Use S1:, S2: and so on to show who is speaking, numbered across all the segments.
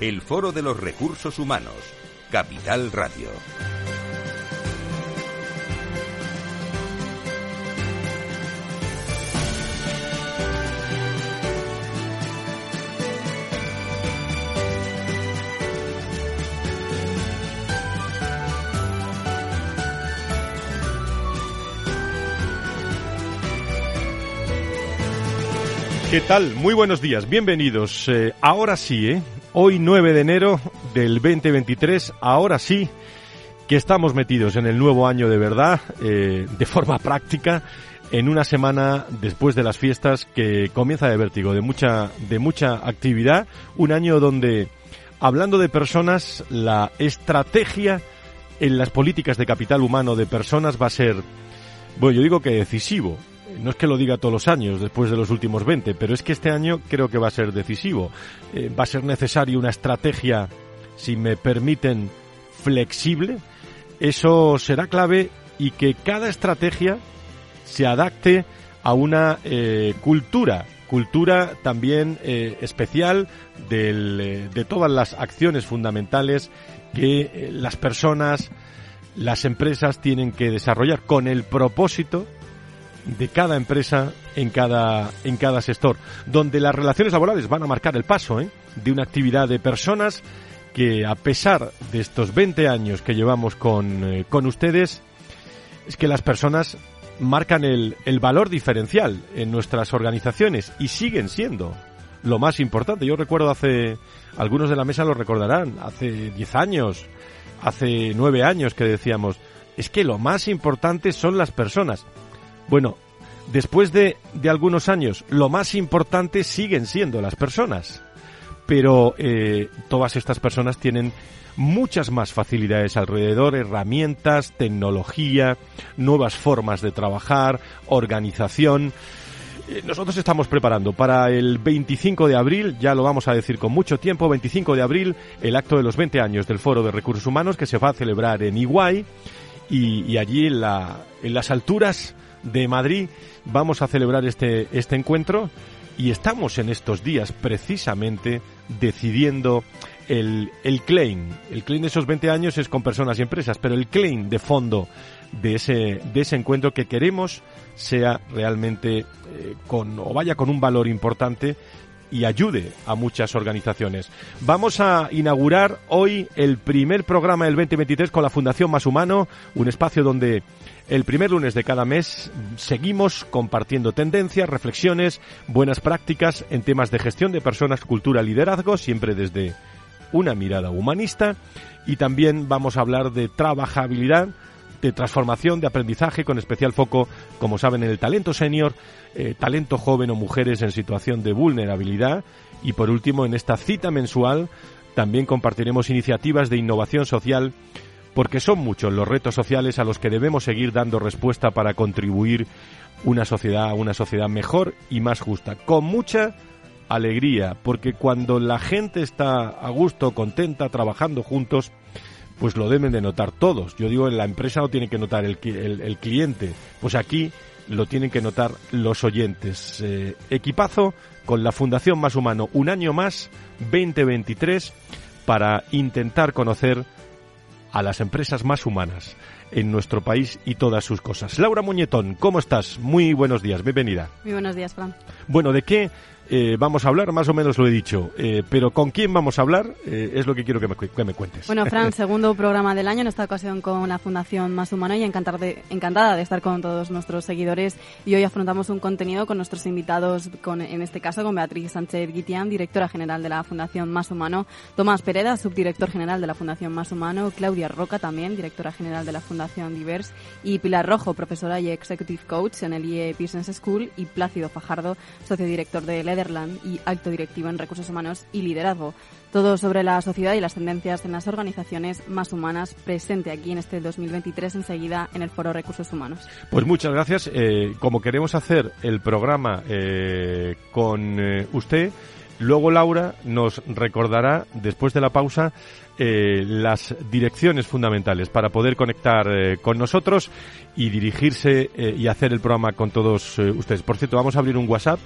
S1: el Foro de los Recursos Humanos, Capital Radio.
S2: ¿Qué tal? Muy buenos días, bienvenidos. Eh, ahora sí, ¿eh? Hoy 9 de enero del 2023, ahora sí que estamos metidos en el nuevo año de verdad, eh, de forma práctica, en una semana después de las fiestas que comienza de vértigo, de mucha, de mucha actividad, un año donde, hablando de personas, la estrategia en las políticas de capital humano de personas va a ser, bueno, yo digo que decisivo, no es que lo diga todos los años después de los últimos 20, pero es que este año creo que va a ser decisivo. Eh, va a ser necesaria una estrategia, si me permiten, flexible. Eso será clave y que cada estrategia se adapte a una eh, cultura, cultura también eh, especial de todas las acciones fundamentales que las personas, las empresas tienen que desarrollar con el propósito de cada empresa en cada, en cada sector, donde las relaciones laborales van a marcar el paso ¿eh? de una actividad de personas que a pesar de estos 20 años que llevamos con, eh, con ustedes, es que las personas marcan el, el valor diferencial en nuestras organizaciones y siguen siendo lo más importante. Yo recuerdo hace, algunos de la mesa lo recordarán, hace 10 años, hace 9 años que decíamos, es que lo más importante son las personas. Bueno, después de, de algunos años, lo más importante siguen siendo las personas. Pero eh, todas estas personas tienen muchas más facilidades alrededor, herramientas, tecnología, nuevas formas de trabajar, organización. Eh, nosotros estamos preparando para el 25 de abril, ya lo vamos a decir con mucho tiempo, 25 de abril, el acto de los 20 años del Foro de Recursos Humanos que se va a celebrar en Iguay y, y allí en, la, en las alturas de Madrid vamos a celebrar este, este encuentro y estamos en estos días precisamente decidiendo el, el claim. El claim de esos 20 años es con personas y empresas, pero el claim de fondo de ese, de ese encuentro que queremos sea realmente eh, con, o vaya con un valor importante y ayude a muchas organizaciones. Vamos a inaugurar hoy el primer programa del 2023 con la Fundación Más Humano, un espacio donde el primer lunes de cada mes seguimos compartiendo tendencias, reflexiones, buenas prácticas en temas de gestión de personas, cultura, liderazgo, siempre desde una mirada humanista. Y también vamos a hablar de trabajabilidad, de transformación, de aprendizaje, con especial foco, como saben, en el talento senior, eh, talento joven o mujeres en situación de vulnerabilidad. Y por último en esta cita mensual también compartiremos iniciativas de innovación social porque son muchos los retos sociales a los que debemos seguir dando respuesta para contribuir una sociedad a una sociedad mejor y más justa, con mucha alegría, porque cuando la gente está a gusto, contenta, trabajando juntos, pues lo deben de notar todos. Yo digo, en la empresa no tiene que notar el, el, cliente, pues aquí lo tienen que notar los oyentes. Eh, equipazo con la Fundación Más Humano, un año más, 2023, para intentar conocer a las empresas más humanas en nuestro país y todas sus cosas. Laura Muñetón, ¿cómo estás? Muy buenos días, bienvenida.
S3: Muy buenos días, Fran.
S2: Bueno, ¿de qué eh, vamos a hablar, más o menos lo he dicho, eh, pero con quién vamos a hablar eh, es lo que quiero que me, que me, cuentes.
S3: Bueno, Fran, segundo programa del año, en esta ocasión con la Fundación Más Humana y encantar de, encantada de estar con todos nuestros seguidores. Y hoy afrontamos un contenido con nuestros invitados, con, en este caso con Beatriz Sánchez Guitián, directora general de la Fundación Más Humano, Tomás Pereda, subdirector general de la Fundación Más Humano, Claudia Roca también, directora general de la Fundación Divers y Pilar Rojo, profesora y executive coach en el IE Business School y Plácido Fajardo, socio director de Y alto directivo en recursos humanos y liderazgo. Todo sobre la sociedad y las tendencias en las organizaciones más humanas, presente aquí en este 2023 enseguida en el Foro Recursos Humanos.
S2: Pues muchas gracias. Eh, como queremos hacer el programa eh, con eh, usted, luego Laura nos recordará, después de la pausa, las direcciones fundamentales para poder conectar con nosotros y dirigirse y hacer el programa con todos ustedes. Por cierto, vamos a abrir un WhatsApp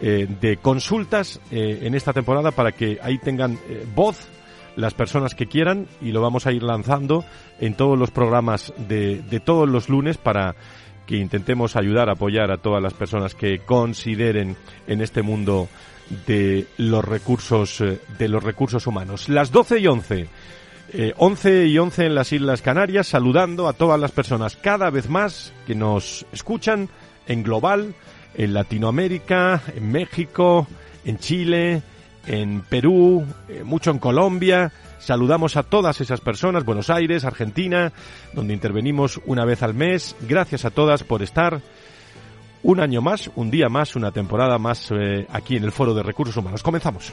S2: eh, de consultas eh, en esta temporada para que ahí tengan eh, voz las personas que quieran y lo vamos a ir lanzando en todos los programas de, de todos los lunes para que intentemos ayudar, apoyar a todas las personas que consideren en este mundo de los recursos de los recursos humanos. Las 12 y 11. Eh, 11 y 11 en las Islas Canarias, saludando a todas las personas cada vez más que nos escuchan en global en Latinoamérica, en México, en Chile, en Perú, eh, mucho en Colombia. Saludamos a todas esas personas, Buenos Aires, Argentina, donde intervenimos una vez al mes. Gracias a todas por estar un año más, un día más, una temporada más eh, aquí en el Foro de Recursos Humanos. Comenzamos.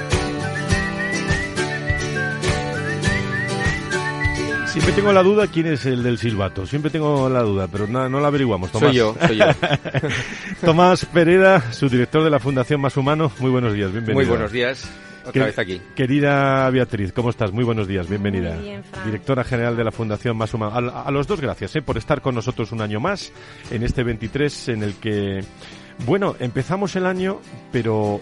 S2: Siempre tengo la duda quién es el del silbato. Siempre tengo la duda, pero no, no la averiguamos. Tomás.
S4: Soy yo, soy yo.
S2: Tomás Pereda, su director de la Fundación Más Humano. Muy buenos días, bienvenido.
S4: Muy buenos días. Otra vez aquí.
S2: Querida Beatriz, ¿cómo estás? Muy buenos días, bienvenida.
S3: Muy bien.
S2: Directora general de la Fundación Más Humano. A, a los dos gracias ¿eh? por estar con nosotros un año más en este 23 en el que, bueno, empezamos el año, pero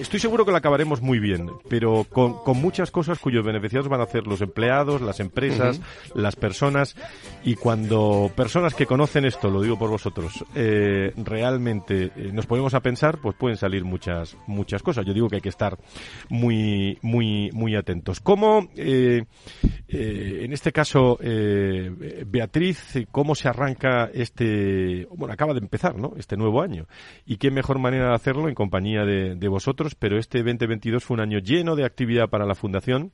S2: estoy seguro que lo acabaremos muy bien, pero con, con muchas cosas cuyos beneficiados van a ser los empleados, las empresas, las personas. Y cuando personas que conocen esto, lo digo por vosotros, eh, realmente eh, nos ponemos a pensar, pues pueden salir muchas muchas cosas. Yo digo que hay que estar muy muy muy atentos. ¿Cómo, eh, eh, en este caso, eh, Beatriz, cómo se arranca este, bueno, acaba de empezar, ¿no? Este nuevo año. Y qué mejor manera de hacerlo en compañía de, de vosotros pero este 2022 fue un año lleno de actividad para la Fundación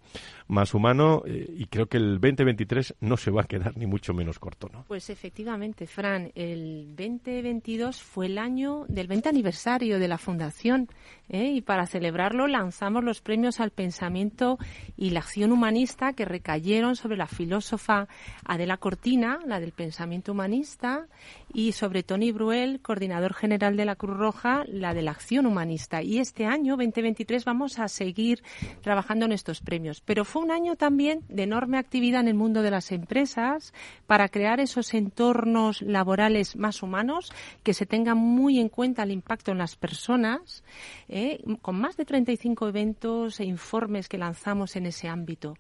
S2: Más Humano eh, y creo que el 2023 no se va a quedar ni mucho menos corto, ¿no?
S5: Pues efectivamente, Fran, el 2022 fue el año del 20 aniversario de la Fundación ¿eh? y para celebrarlo lanzamos los premios al pensamiento y la acción humanista que recayeron sobre la filósofa Adela Cortina, la del pensamiento humanista, y sobre Tony Bruel, coordinador general de la Cruz Roja, la de la acción humanista. Y este año, 2023, vamos a seguir trabajando en estos premios. Pero fue un año también de enorme actividad en el mundo de las empresas para crear esos entornos laborales más humanos, que se tenga muy en cuenta el impacto en las personas, ¿eh? con más de 35 eventos e informes que lanzamos en ese ámbito.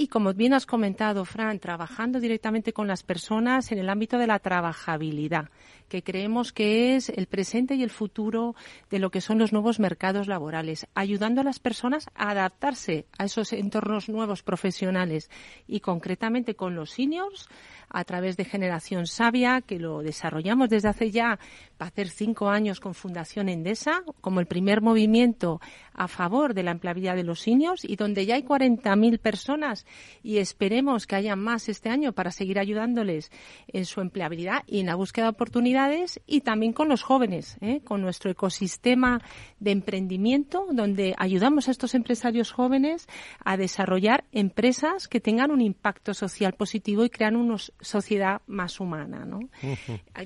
S5: Y como bien has comentado, Fran, trabajando directamente con las personas en el ámbito de la trabajabilidad, que creemos que es el presente y el futuro de lo que son los nuevos mercados laborales, ayudando a las personas a adaptarse a esos entornos nuevos profesionales y concretamente con los seniors a través de Generación Sabia, que lo desarrollamos desde hace ya, va a hacer cinco años con Fundación Endesa, como el primer movimiento a favor de la empleabilidad de los seniors y donde ya hay 40.000 personas y esperemos que haya más este año para seguir ayudándoles en su empleabilidad y en la búsqueda de oportunidades y también con los jóvenes, ¿eh? con nuestro ecosistema de emprendimiento, donde ayudamos a estos empresarios jóvenes a desarrollar empresas que tengan un impacto social positivo y crean unos sociedad más humana, ¿no?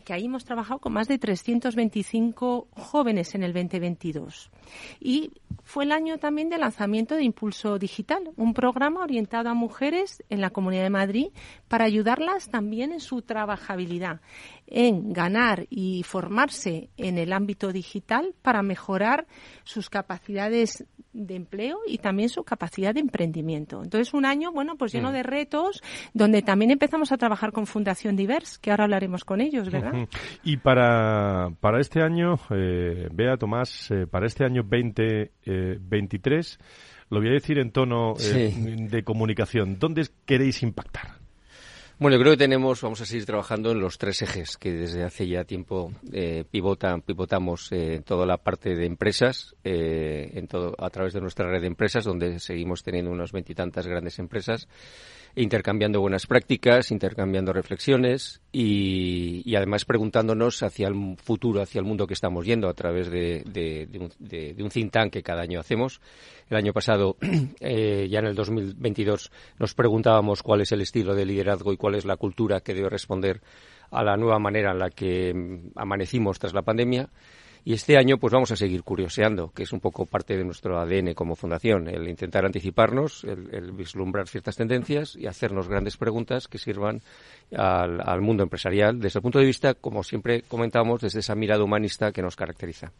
S5: Que ahí hemos trabajado con más de 325 jóvenes en el 2022. Y fue el año también de lanzamiento de Impulso Digital, un programa orientado enfocado a mujeres en la Comunidad de Madrid para ayudarlas también en su trabajabilidad, en ganar y formarse en el ámbito digital para mejorar sus capacidades de empleo y también su capacidad de emprendimiento. Entonces, un año, bueno, pues lleno de retos, donde también empezamos a trabajar con Fundación Divers, que ahora hablaremos con ellos, ¿verdad?
S2: Y para, para este año, eh, Bea Tomás, eh, para este año 2023, eh, lo voy a decir en tono eh, de comunicación, ¿dónde queréis impactar?
S4: Bueno, yo creo que tenemos, vamos a seguir trabajando en los tres ejes que desde hace ya tiempo eh, pivotan, pivotamos en toda la parte de empresas, en todo, a través de nuestra red de empresas, donde seguimos teniendo unas veintitantas grandes empresas intercambiando buenas prácticas, intercambiando reflexiones y, además preguntándonos hacia el futuro, hacia el mundo que estamos yendo a través de, un, think tank que cada año hacemos. El año pasado, eh, ya en el 2022, nos preguntábamos cuál es el estilo de liderazgo y cuál es la cultura que debe responder a la nueva manera en la que mm, amanecimos tras la pandemia. Y este año pues vamos a seguir curioseando, que es un poco parte de nuestro ADN como fundación, el intentar anticiparnos, el, vislumbrar ciertas tendencias y hacernos grandes preguntas que sirvan al, mundo empresarial desde el punto de vista, como siempre comentamos, desde esa mirada humanista que nos caracteriza.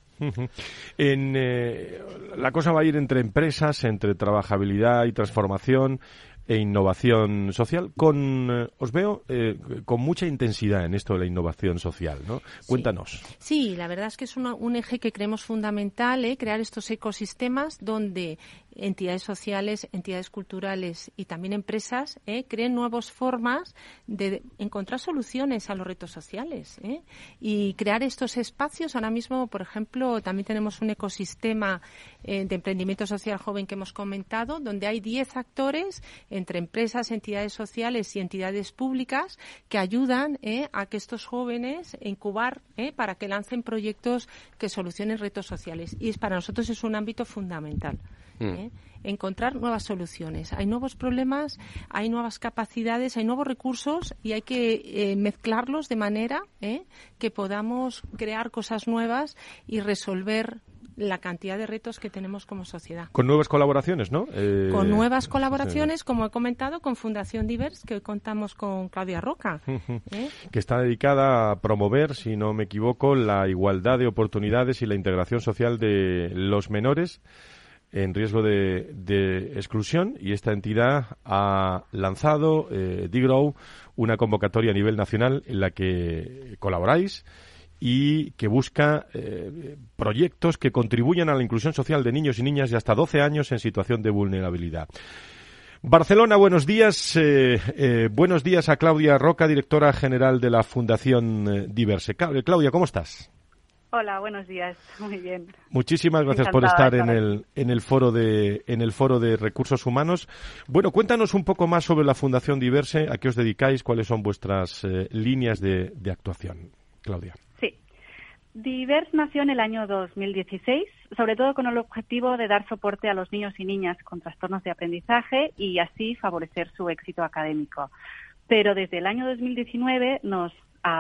S2: en, eh, la cosa va a ir entre empresas, entre trabajabilidad y transformación e innovación social. Con, eh, os veo eh, con mucha intensidad en esto de la innovación social, ¿no? Cuéntanos.
S5: Sí, la verdad es que es un eje que creemos fundamental, ¿eh? crear estos ecosistemas donde entidades sociales, entidades culturales y también empresas ¿eh? creen nuevas formas de encontrar soluciones a los retos sociales ¿eh? y crear estos espacios. Ahora mismo, por ejemplo, también tenemos un ecosistema eh, de emprendimiento social joven que hemos comentado, donde hay 10 actores entre empresas, entidades sociales y entidades públicas que ayudan a que estos jóvenes incubar para que lancen proyectos que solucionen retos sociales. Y para nosotros es un ámbito fundamental. Mm. ¿eh? encontrar nuevas soluciones. Hay nuevos problemas, hay nuevas capacidades, hay nuevos recursos y hay que eh, mezclarlos de manera ¿eh? que podamos crear cosas nuevas y resolver la cantidad de retos que tenemos como sociedad.
S2: Con nuevas colaboraciones, ¿no?
S5: con nuevas colaboraciones, como he comentado, con Fundación Divers, que hoy contamos con Claudia Roca.
S2: Que está dedicada a promover, si no me equivoco, la igualdad de oportunidades y la integración social de los menores en riesgo de, exclusión y esta entidad ha lanzado, eh, Digrow, una convocatoria a nivel nacional en la que colaboráis y que busca eh, proyectos que contribuyan a la inclusión social de niños y niñas de hasta 12 años en situación de vulnerabilidad. Barcelona, buenos días. Eh, eh, buenos días a Claudia Roca, directora general de la Fundación Diverse. Claudia, ¿cómo estás?
S6: Hola, buenos días. Muy bien.
S2: Muchísimas gracias por estar en el, en el foro de en el foro de recursos humanos. Bueno, cuéntanos un poco más sobre la Fundación Diverse, a qué os dedicáis, cuáles son vuestras eh, líneas de, actuación. Claudia.
S6: Sí. Diverse nació en el año 2016, sobre todo con el objetivo de dar soporte a los niños y niñas con trastornos de aprendizaje y así favorecer su éxito académico. Pero desde el año 2019 nos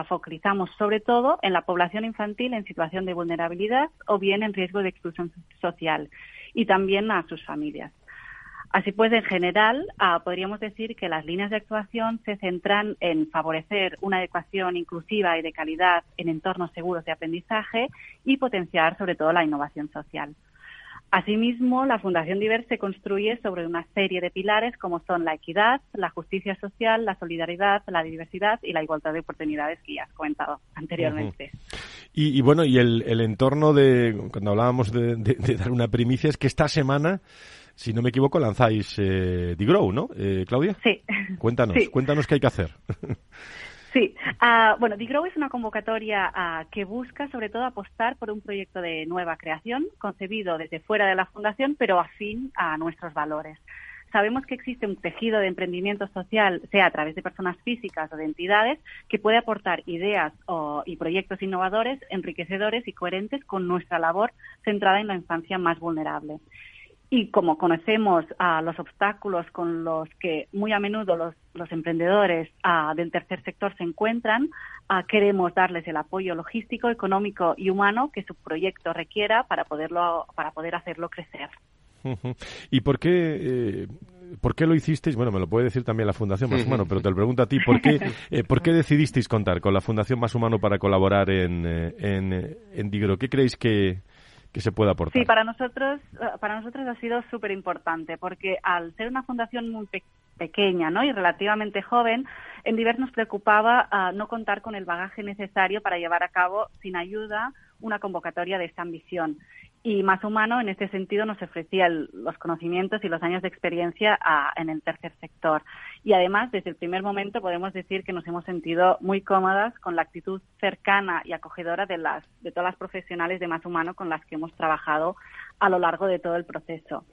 S6: focalizamos sobre todo en la población infantil en situación de vulnerabilidad o bien en riesgo de exclusión social y también a sus familias. Así pues, en general, ah, podríamos decir que las líneas de actuación se centran en favorecer una adecuación inclusiva y de calidad en entornos seguros de aprendizaje y potenciar sobre todo la innovación social. Asimismo, la Fundación Divers se construye sobre una serie de pilares como son la equidad, la justicia social, la solidaridad, la diversidad y la igualdad de oportunidades que ya has comentado anteriormente.
S2: y, bueno, y el, entorno de, cuando hablábamos de, dar una primicia, es que esta semana si no me equivoco, lanzáis eh, Digrow, ¿no, eh, Claudia?
S6: Sí.
S2: Cuéntanos, cuéntanos qué hay que hacer.
S6: Sí, uh, bueno, DiGrow es una convocatoria ah, que busca sobre todo apostar por un proyecto de nueva creación, concebido desde fuera de la Fundación, pero afín a nuestros valores. Sabemos que existe un tejido de emprendimiento social, sea a través de personas físicas o de entidades, que puede aportar ideas y proyectos innovadores, enriquecedores y coherentes con nuestra labor centrada en la infancia más vulnerable. Y como conocemos a los obstáculos con los que muy a menudo los, emprendedores del tercer sector se encuentran, queremos darles el apoyo logístico, económico y humano que su proyecto requiera para, poderlo, para poder hacerlo crecer.
S2: ¿Y por qué, eh, ¿por qué lo hicisteis? Bueno, me lo puede decir también la Fundación Más Humano, pero te lo pregunto a ti, ¿por qué, eh, ¿por qué decidisteis contar con la Fundación Más Humano para colaborar en, eh, en, en Digro? ¿Qué creéis que, que se pueda aportar?
S6: Sí, para nosotros, para nosotros ha sido súper importante, porque al ser una fundación muy pequeña ¿no? y relativamente joven, en Divers nos preocupaba uh, no contar con el bagaje necesario para llevar a cabo, sin ayuda, una convocatoria de esta ambición. Y Más Humano, en este sentido, nos ofrecía el, los conocimientos y los años de experiencia a, en el tercer sector. Y además, desde el primer momento, podemos decir que nos hemos sentido muy cómodas con la actitud cercana y acogedora de, las, de todas las profesionales de Más Humano con las que hemos trabajado a lo largo de todo el proceso.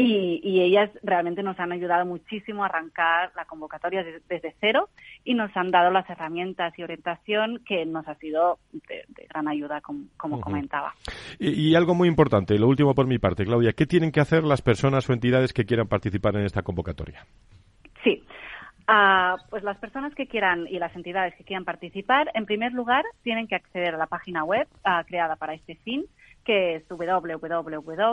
S6: Y, y, ellas realmente nos han ayudado muchísimo a arrancar la convocatoria de, desde cero y nos han dado las herramientas y orientación que nos ha sido de, de gran ayuda, como, como uh -huh. comentaba.
S2: Y, y, algo muy importante, lo último por mi parte, Claudia, ¿qué tienen que hacer las personas o entidades que quieran participar en esta convocatoria?
S6: Sí. Uh, pues las personas que quieran y las entidades que quieran participar, en primer lugar, tienen que acceder a la página web uh, creada para este fin, que es www.fpdivers,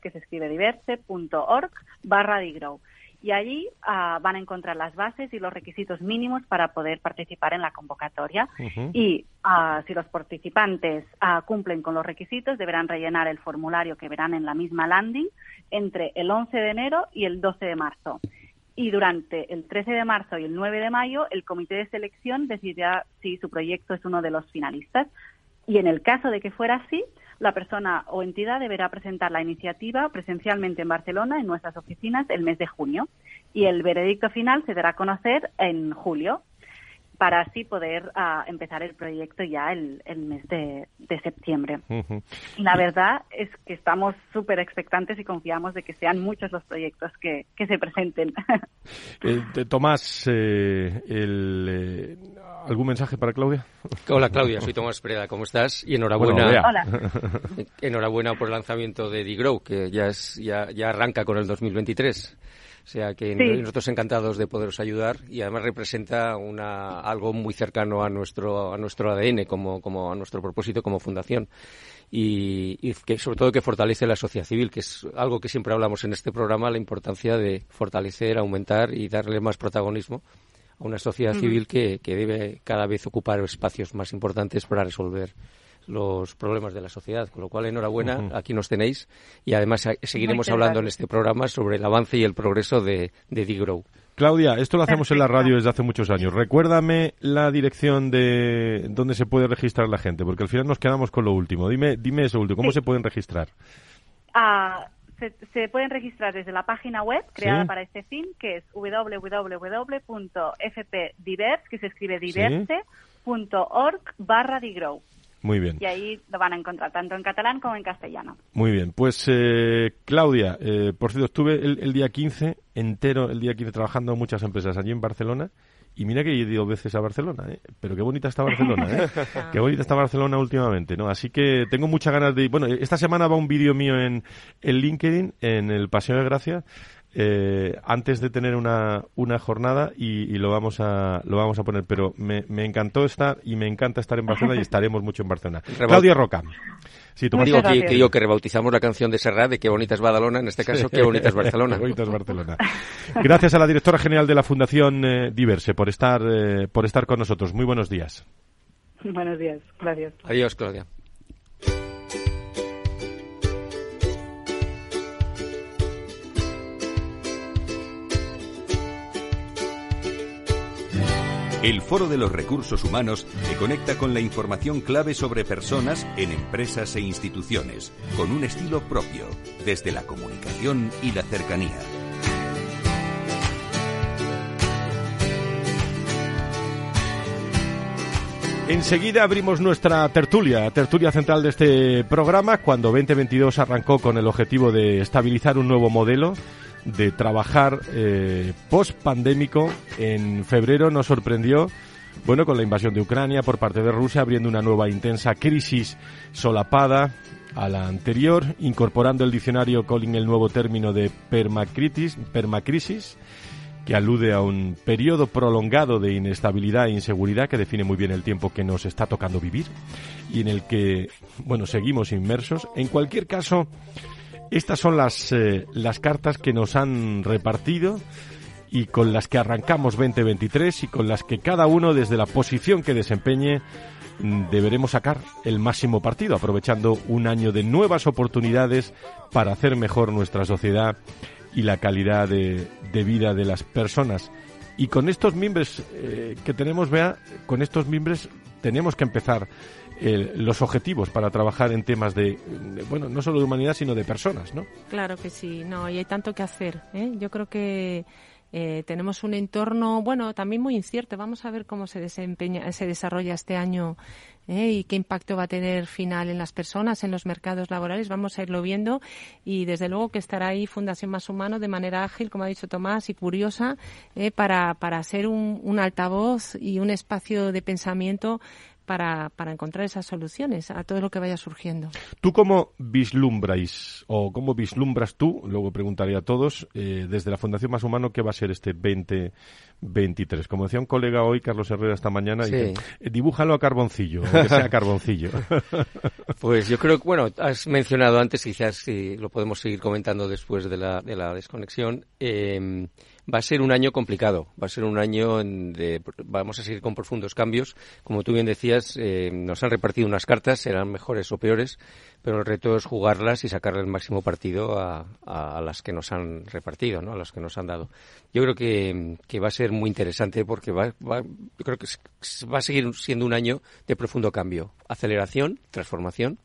S6: que se escribe diverse.org barra digrow. Y allí uh, van a encontrar las bases y los requisitos mínimos para poder participar en la convocatoria. Uh -huh. Y uh, si los participantes uh, cumplen con los requisitos, deberán rellenar el formulario que verán en la misma landing entre el 11 de enero y el 12 de marzo. Y durante el 13 de marzo y el 9 de mayo, el comité de selección decidirá si su proyecto es uno de los finalistas. Y en el caso de que fuera así, la persona o entidad deberá presentar la iniciativa presencialmente en Barcelona, en nuestras oficinas, el mes de junio. Y el veredicto final se dará a conocer en julio para así poder uh, empezar el proyecto ya el, el mes de, de septiembre. Uh -huh. La verdad es que estamos súper expectantes y confiamos de que sean muchos los proyectos que, que se presenten.
S2: eh, Tomás, eh, el, eh, ¿algún mensaje para Claudia?
S4: Hola Claudia, soy Tomás Preda, ¿cómo estás? Y enhorabuena,
S6: bueno, Hola.
S4: enhorabuena por el lanzamiento de Digrow, que ya, es, ya, ya arranca con el 2023. O sea que sí. nosotros encantados de poderos ayudar y además representa una, algo muy cercano a nuestro, a nuestro ADN, como, como a nuestro propósito como fundación. Y, y, que sobre todo que fortalece la sociedad civil, que es algo que siempre hablamos en este programa, la importancia de fortalecer, aumentar y darle más protagonismo a una sociedad civil que, que debe cada vez ocupar espacios más importantes para resolver los problemas de la sociedad. Con lo cual, enhorabuena, uh -huh. aquí nos tenéis y además seguiremos hablando en este programa sobre el avance y el progreso de, de Digrow.
S2: Claudia, esto lo hacemos Perfecto. en la radio desde hace muchos años. Recuérdame la dirección de donde se puede registrar la gente, porque al final nos quedamos con lo último. Dime, dime eso último, ¿cómo sí. se pueden registrar?
S6: Uh, se, se, pueden registrar desde la página web creada ¿Sí? para este fin, que es www.fpdivers, que se escribe diverse.org barra digrow.
S2: Muy bien.
S6: Y ahí lo van a encontrar tanto en catalán como en castellano.
S2: Muy bien. Pues, eh, Claudia, eh, por cierto, estuve el, el, día 15 entero, el día 15 trabajando en muchas empresas allí en Barcelona. Y mira que he ido veces a Barcelona, ¿eh? Pero qué bonita está Barcelona, ¿eh? qué bonita está Barcelona últimamente, ¿no? Así que tengo muchas ganas de... Bueno, esta semana va un vídeo mío en, en LinkedIn, en el Paseo de Gracia, eh, antes de tener una, una jornada y, y, lo vamos a lo vamos a poner. Pero me, me, encantó estar y me encanta estar en Barcelona y estaremos mucho en Barcelona. Claudia Roca.
S4: Sí, tú digo que, que, digo que rebautizamos la canción de Serrat de qué bonita es Badalona en este caso qué bonita es Barcelona.
S2: Qué bonita es Barcelona. Gracias a la directora general de la Fundación eh, Diverse por estar eh, por estar con nosotros. Muy buenos días.
S6: Buenos días. Gracias.
S4: Adiós Claudia
S1: El Foro de los Recursos Humanos te conecta con la información clave sobre personas en empresas e instituciones, con un estilo propio, desde la comunicación y la cercanía.
S2: Enseguida abrimos nuestra tertulia, tertulia central de este programa, cuando 2022 arrancó con el objetivo de estabilizar un nuevo modelo de trabajar eh, post pandémico. En febrero nos sorprendió, bueno, con la invasión de Ucrania por parte de Rusia, abriendo una nueva intensa crisis solapada a la anterior, incorporando el diccionario Colin el nuevo término de permacrisis, permacrisis que alude a un periodo prolongado de inestabilidad e inseguridad que define muy bien el tiempo que nos está tocando vivir y en el que, bueno, seguimos inmersos. En cualquier caso, Estas son las, eh, las cartas que nos han repartido y con las que arrancamos 2023 y con las que cada uno desde la posición que desempeñe mm, deberemos sacar el máximo partido, aprovechando un año de nuevas oportunidades para hacer mejor nuestra sociedad y la calidad de, de vida de las personas. Y con estos miembros eh, que tenemos, vea, con estos miembros tenemos que empezar los objetivos para trabajar en temas de, bueno, no solo de humanidad, sino de personas, ¿no?
S5: Claro que sí, no, y hay tanto que hacer. ¿eh? Yo creo que eh, tenemos un entorno, bueno, también muy incierto. Vamos a ver cómo se desempeña, se desarrolla este año ¿eh? y qué impacto va a tener final en las personas, en los mercados laborales. Vamos a irlo viendo y desde luego que estará ahí Fundación Más Humano de manera ágil, como ha dicho Tomás, y curiosa para, para ser un, un altavoz y un espacio de pensamiento para, para, encontrar esas soluciones a todo lo que vaya surgiendo.
S2: ¿Tú cómo vislumbráis o cómo vislumbras tú, luego preguntaré a todos, eh, desde la Fundación Más Humano, qué va a ser este 2023? Como decía un colega hoy, Carlos Herrera, esta mañana, sí. dice, eh, dibújalo a carboncillo, que sea carboncillo.
S4: pues yo creo que, bueno, has mencionado antes, quizás si lo podemos seguir comentando después de la, de la desconexión, eh, va a ser un año complicado, va a ser un año de vamos a seguir con profundos cambios. Como tú bien decías, eh, nos han repartido unas cartas, serán mejores o peores, pero el reto es jugarlas y sacarle el máximo partido a las que nos han repartido, ¿no? a las que nos han dado. Yo creo que, que va a ser muy interesante porque va, va, yo creo que va a seguir siendo un año de profundo cambio, aceleración, transformación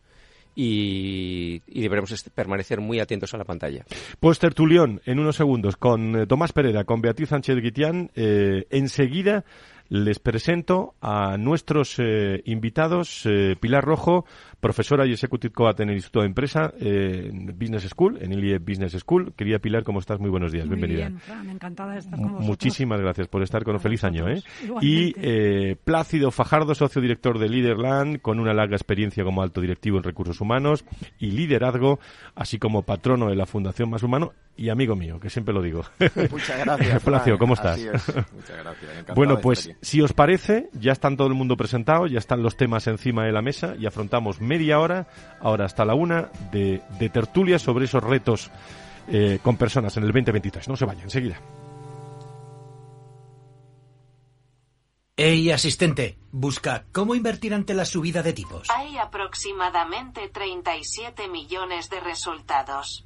S4: y, y, deberemos permanecer muy atentos a la pantalla.
S2: Pues tertulión en unos segundos con eh, Tomás Pereira, con Beatriz Sánchez Guitián. Eh, enseguida les presento a nuestros eh, invitados, eh, Pilar Rojo, profesora y executive coach en el Instituto de Empresa, eh, en Business School, en ILIE Business School. Quería, Pilar, ¿cómo estás? Muy buenos días,
S7: Muy
S2: bienvenida.
S7: Bien, Fran, encantada de estar con vosotros.
S2: Muchísimas gracias por estar con feliz año. ¿eh? Y eh, Plácido Fajardo, socio director de Leaderland, con una larga experiencia como alto directivo en recursos humanos y liderazgo, así como patrono de la Fundación Más Humano y amigo mío, que siempre lo digo.
S8: Muchas gracias.
S2: Placio, ¿cómo estás?
S8: Muchas gracias.
S2: bueno, pues si os parece, ya están todo el mundo presentado, ya están los temas encima de la mesa y afrontamos media hora, ahora hasta la una, de, de tertulia sobre esos retos eh, con personas en el 2023. No se vayan, enseguida.
S9: Hey, asistente, busca cómo invertir ante la subida de tipos.
S10: Hay aproximadamente 37 millones de resultados.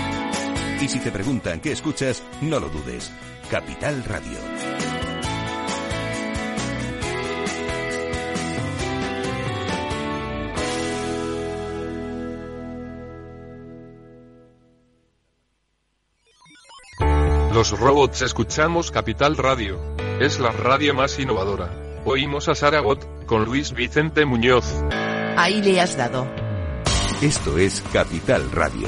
S1: Y si te preguntan qué escuchas, no lo dudes. Capital Radio.
S11: Los robots escuchamos Capital Radio. Es la radio más innovadora. Oímos a Saragot,
S7: con Luis Vicente Muñoz.
S11: Ahí le has dado.
S1: Esto es Capital Radio.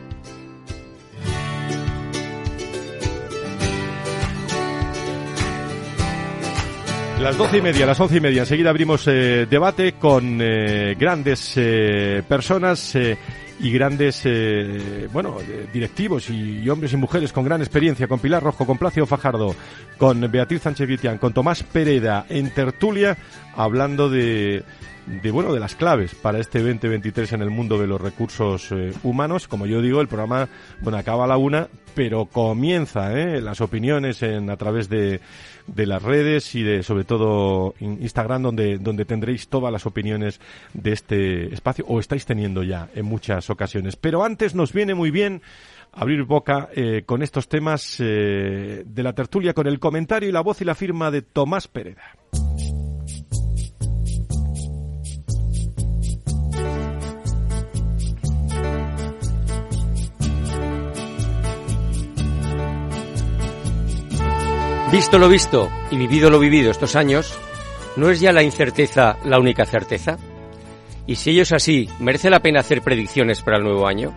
S2: Las doce y media, las once y media. Enseguida abrimos eh, debate con eh, grandes eh, personas y grandes, bueno, directivos y, hombres y mujeres con gran experiencia, con Pilar Rojo, con Plácido Fajardo, con Beatriz Sánchez Vitián, con Tomás Pereda en tertulia, hablando de, de bueno de las claves para este 2023 en el mundo de los recursos eh, humanos. Como yo digo, el programa bueno acaba a la una, pero comienza ¿eh? las opiniones en a través de, de las redes y de sobre todo in- Instagram donde donde tendréis todas las opiniones de este espacio o estáis teniendo ya en muchas ocasiones. Pero antes nos viene muy bien abrir boca eh, con estos temas eh, de la tertulia con el comentario y la voz y la firma de Tomás Pereda.
S4: Visto lo visto y vivido lo vivido estos años, ¿no es ya la incerteza la única certeza? Y si ello es así, ¿merece la pena hacer predicciones para el nuevo año?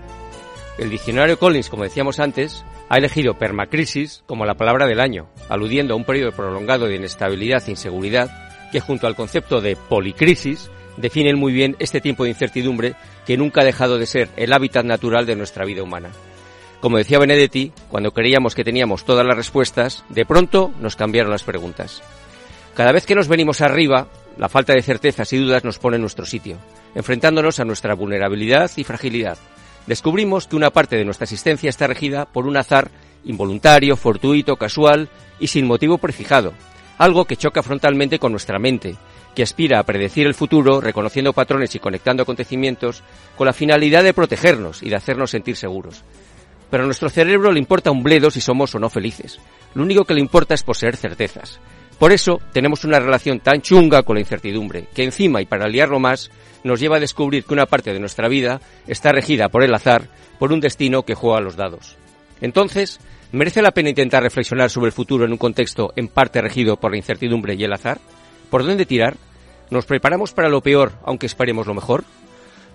S4: El diccionario Collins, como decíamos antes, ha elegido permacrisis como la palabra del año, aludiendo a un periodo prolongado de inestabilidad e inseguridad que junto al concepto de policrisis definen muy bien este tiempo de incertidumbre que nunca ha dejado de ser el hábitat natural de nuestra vida humana. Como decía Benedetti, cuando creíamos que teníamos todas las respuestas, de pronto nos cambiaron las preguntas. Cada vez que nos venimos arriba, la falta de certezas y dudas nos pone en nuestro sitio, enfrentándonos a nuestra vulnerabilidad y fragilidad. Descubrimos que una parte de nuestra existencia está regida por un azar involuntario, fortuito, casual y sin motivo prefijado, algo que choca frontalmente con nuestra mente, que aspira a predecir el futuro reconociendo patrones y conectando acontecimientos con la finalidad de protegernos y de hacernos sentir seguros. Pero a nuestro cerebro le importa un bledo si somos o no felices. Lo único que le importa es poseer certezas. Por eso tenemos una relación tan chunga con la incertidumbre, que encima y para liarlo más, nos lleva a descubrir que una parte de nuestra vida está regida por el azar, por un destino que juega a los dados. Entonces, ¿merece la pena intentar reflexionar sobre el futuro en un contexto en parte regido por la incertidumbre y el azar? ¿Por dónde tirar? ¿Nos preparamos para lo peor, aunque esperemos lo mejor?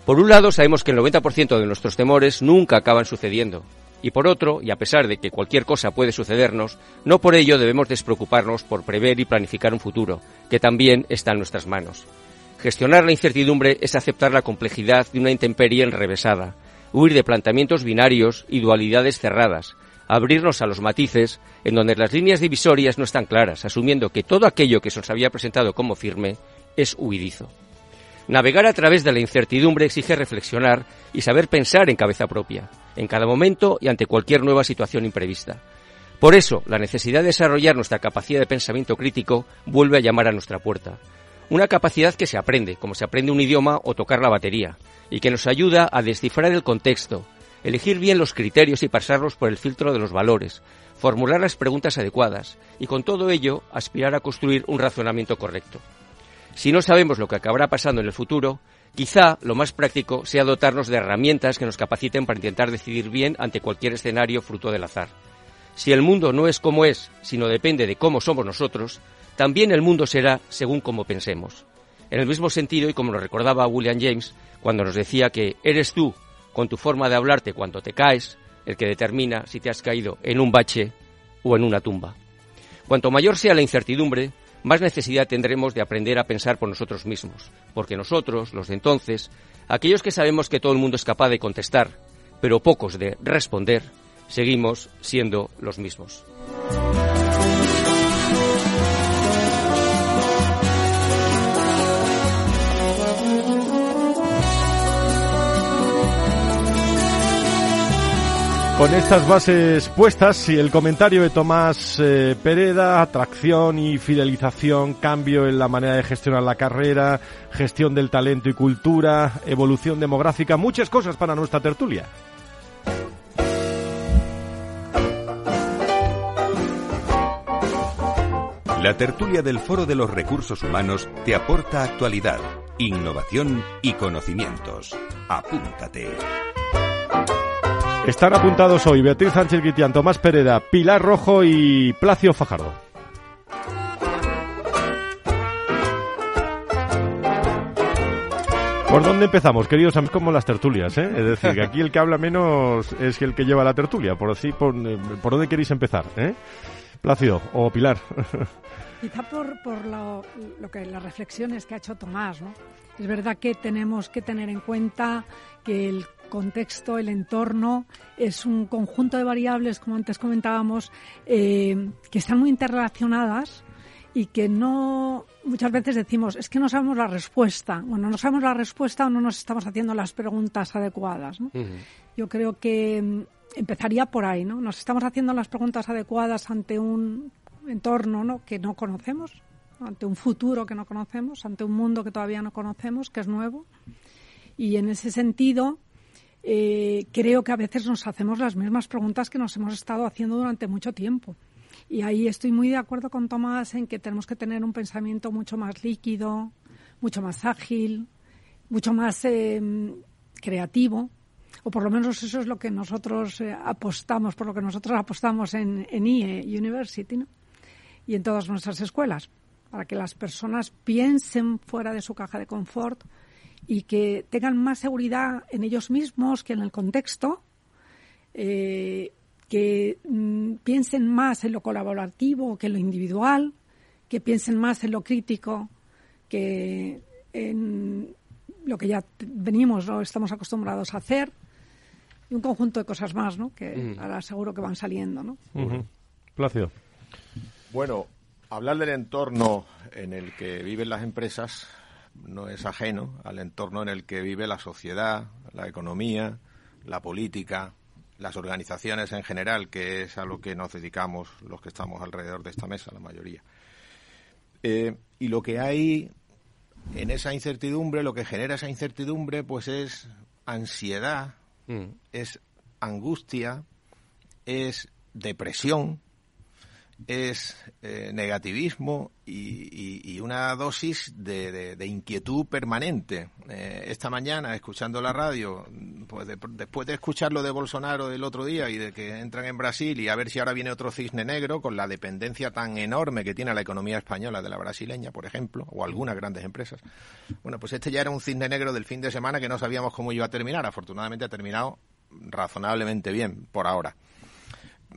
S4: Por un lado, sabemos que el 90% de nuestros temores nunca acaban sucediendo. Y por otro, y a pesar de que cualquier cosa puede sucedernos, no por ello debemos despreocuparnos por prever y planificar un futuro, que también está en nuestras manos. Gestionar la incertidumbre es aceptar la complejidad de una intemperie enrevesada, huir de planteamientos binarios y dualidades cerradas, abrirnos a los matices en donde las líneas divisorias no están claras, asumiendo que todo aquello que se nos había presentado como firme es huidizo. Navegar a través de la incertidumbre exige reflexionar y saber pensar en cabeza propia, en cada momento y ante cualquier nueva situación imprevista. Por eso, la necesidad de desarrollar nuestra capacidad de pensamiento crítico vuelve a llamar a nuestra puerta. Una capacidad que se aprende, como se aprende un idioma o tocar la batería, y que nos ayuda a descifrar el contexto, elegir bien los criterios y pasarlos por el filtro de los valores, formular las preguntas adecuadas, y con todo ello aspirar a construir un razonamiento correcto. Si no sabemos lo que acabará pasando en el futuro, quizá lo más práctico sea dotarnos de herramientas que nos capaciten para intentar decidir bien ante cualquier escenario fruto del azar. Si el mundo no es como es, sino depende de cómo somos nosotros, también el mundo será según como pensemos. En el mismo sentido, y como nos recordaba William James, cuando nos decía que eres tú, con tu forma de hablarte cuando te caes, el que determina si te has caído en un bache o en una tumba. Cuanto mayor sea la incertidumbre, más necesidad tendremos de aprender a pensar por nosotros mismos, porque nosotros, los de entonces, aquellos que sabemos que todo el mundo es capaz de contestar, pero pocos de responder, seguimos siendo los mismos.
S2: Con estas bases puestas y el comentario de Tomás eh, Pereda, atracción y fidelización, cambio en la manera de gestionar la carrera, gestión del talento y cultura, evolución demográfica, muchas cosas para nuestra tertulia.
S1: La tertulia del Foro de los Recursos Humanos te aporta actualidad, innovación y conocimientos. Apúntate.
S2: Están apuntados hoy Beatriz Sánchez Guitián, Tomás Pereda, Pilar Rojo y Placio Fajardo. ¿Por dónde empezamos, queridos amigos? Como las tertulias, ¿eh? Es decir, que aquí el que habla menos es el que lleva la tertulia. Por así, por, ¿por dónde queréis empezar? ¿eh? Placio o Pilar.
S7: Quizá por, por lo, lo, que las reflexiones que ha hecho Tomás, ¿no? Es verdad que tenemos que tener en cuenta que el contexto, el entorno, es un conjunto de variables, como antes comentábamos, eh, que están muy interrelacionadas y que no muchas veces decimos es que no sabemos la respuesta. Bueno, no sabemos la respuesta o no nos estamos haciendo las preguntas adecuadas. ¿no? Yo creo que mm, empezaría por ahí, ¿no? Nos estamos haciendo las preguntas adecuadas ante un entorno ¿no? que no conocemos, ante un futuro que no conocemos, ante un mundo que todavía no conocemos, que es nuevo. Y en ese sentido, eh, creo que a veces nos hacemos las mismas preguntas que nos hemos estado haciendo durante mucho tiempo. Y ahí estoy muy de acuerdo con Tomás en que tenemos que tener un pensamiento mucho más líquido, mucho más ágil, mucho más eh, creativo, o por lo menos eso es lo que nosotros eh, apostamos, por lo que nosotros apostamos en, en IE University y en todas nuestras escuelas, para que las personas piensen fuera de su caja de confort y que tengan más seguridad en ellos mismos que en el contexto, eh, que mm, piensen más en lo colaborativo que en lo individual, que piensen más en lo crítico que en lo que ya venimos o estamos acostumbrados a hacer y un conjunto de cosas más, ¿no? Que
S2: Mm.
S7: ahora seguro que van saliendo, ¿no?
S2: Placio.
S8: Bueno, hablar del entorno en el que viven las empresas no es ajeno al entorno en el que vive la sociedad, la economía, la política, las organizaciones en general, que es a lo que nos dedicamos los que estamos alrededor de esta mesa, la mayoría. Eh, y lo que hay en esa incertidumbre, lo que genera esa incertidumbre, pues es ansiedad, es angustia, es depresión, es eh, negativismo y, y- una dosis de, de- de inquietud permanente. Eh, esta mañana, escuchando la radio, pues de- después de escuchar lo de Bolsonaro del otro día y de que entran en Brasil y a ver si ahora viene otro cisne negro con la dependencia tan enorme que tiene la economía española de la brasileña, por ejemplo, o algunas grandes empresas. Bueno, pues este ya era un cisne negro del fin de semana que no sabíamos cómo iba a terminar. Afortunadamente ha terminado razonablemente bien por ahora.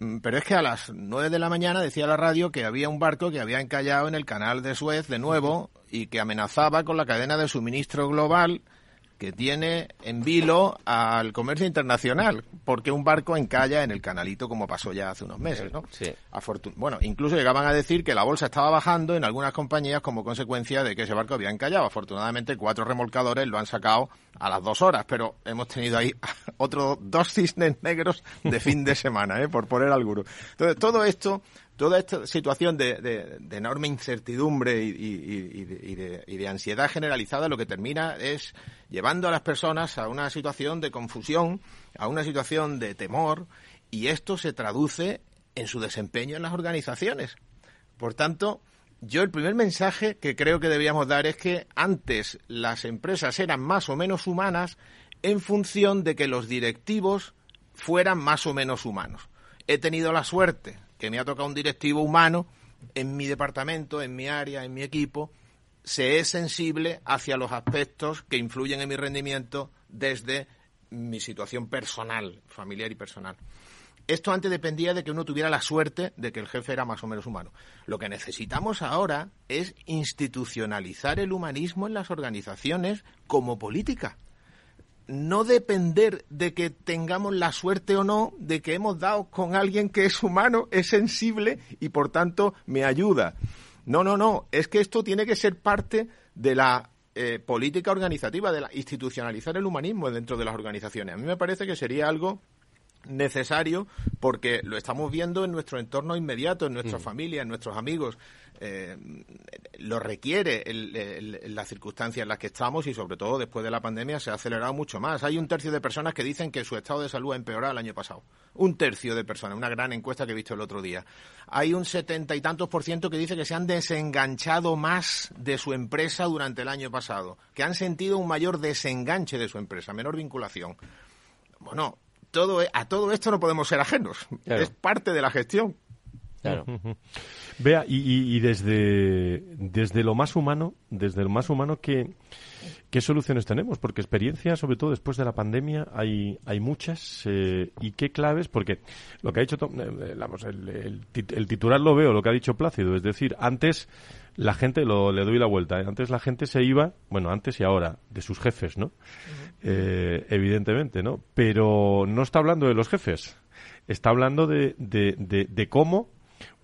S8: Mm, Pero es que a las 9 de la mañana decía la radio que había un barco que había encallado en el canal de Suez de nuevo y que amenazaba con la cadena de suministro global que tiene en vilo al comercio internacional, porque un barco encalla en el canalito como pasó ya hace unos meses, ¿no? Afortun- bueno, incluso llegaban a decir que la bolsa estaba bajando en algunas compañías como consecuencia de que ese barco había encallado. Afortunadamente, cuatro remolcadores lo han sacado a las dos horas, pero hemos tenido ahí otros dos cisnes negros de fin de semana, ¿eh? por poner alguno. Entonces, todo esto, toda esta situación de, enorme incertidumbre y de- y de ansiedad generalizada lo que termina es llevando a las personas a una situación de confusión, a una situación de temor, y esto se traduce en su desempeño en las organizaciones. Por tanto, yo el primer mensaje que creo que debíamos dar es que antes las empresas eran más o menos humanas en función de que los directivos fueran más o menos humanos. He tenido la suerte que me ha tocado un directivo humano en mi departamento, en mi área, en mi equipo, se es sensible hacia los aspectos que influyen en mi rendimiento desde mi situación personal, familiar y personal. Esto antes dependía de que uno tuviera la suerte de que el jefe era más o menos humano. Lo que necesitamos ahora es institucionalizar el humanismo en las organizaciones como política. No depender de que tengamos la suerte o no de que hemos dado con alguien que es humano, es sensible y por tanto me ayuda. No, no, no. Es que esto tiene que ser parte de la eh, política organizativa, de la, institucionalizar el humanismo dentro de las organizaciones. A mí me parece que sería algo necesario porque lo estamos viendo en nuestro entorno inmediato, en nuestra familia, en nuestros amigos. Eh, lo requiere el, las circunstancias en las que estamos y sobre todo después de la pandemia se ha acelerado mucho más. Hay un tercio de personas que dicen que su estado de salud ha empeorado el año pasado. Un tercio de personas, una gran encuesta que he visto el otro día. Hay un setenta y tantos por ciento que dice que se han desenganchado más de su empresa durante el año pasado, que han sentido un mayor desenganche de su empresa, menor vinculación. Bueno, todo, e, a todo esto no podemos ser ajenos. Es parte de la gestión.
S4: Claro.
S2: Vea, y, y, desde, desde lo más humano, desde lo más humano, ¿qué, ¿qué soluciones tenemos? Porque experiencia, sobre todo después de la pandemia, hay, hay muchas. Eh, ¿Y qué claves? Porque lo que ha dicho, eh, vamos, el, el, titular lo veo, lo que ha dicho Plácido. Es decir, antes la gente, lo, le doy la vuelta, ¿eh? antes la gente se iba, bueno, antes y ahora, de sus jefes, ¿no? evidentemente, ¿no? Pero no está hablando de los jefes, está hablando de, de, de, de cómo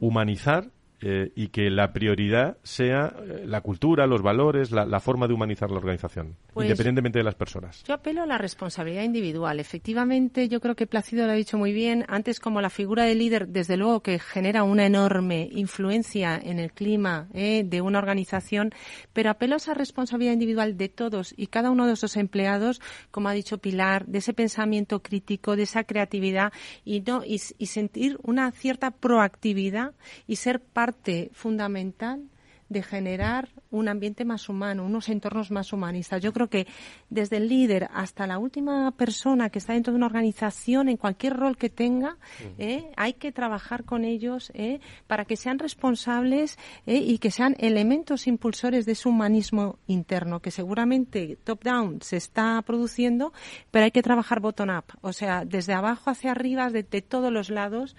S2: humanizar eh, y que la prioridad sea eh, la cultura, los valores, la, forma de humanizar la organización, pues independientemente de las personas.
S5: Yo apelo a la responsabilidad individual. Efectivamente, yo creo que Plácido lo ha dicho muy bien. Antes, como la figura de líder, desde luego que genera una enorme influencia en el clima eh, de una organización, pero apelo a esa responsabilidad individual de todos y cada uno de esos empleados, como ha dicho Pilar, de ese pensamiento crítico, de esa creatividad y, no, y sentir una cierta proactividad y ser parte parte fundamental de generar un ambiente más humano, unos entornos más humanistas. Yo creo que desde el líder hasta la última persona que está dentro de una organización, en cualquier rol que tenga, eh, hay que trabajar con ellos eh, para que sean responsables eh, y que sean elementos impulsores de ese humanismo interno, que seguramente top-down se está produciendo, pero hay que trabajar bottom-up, o sea, desde abajo hacia arriba, de, de todos los lados,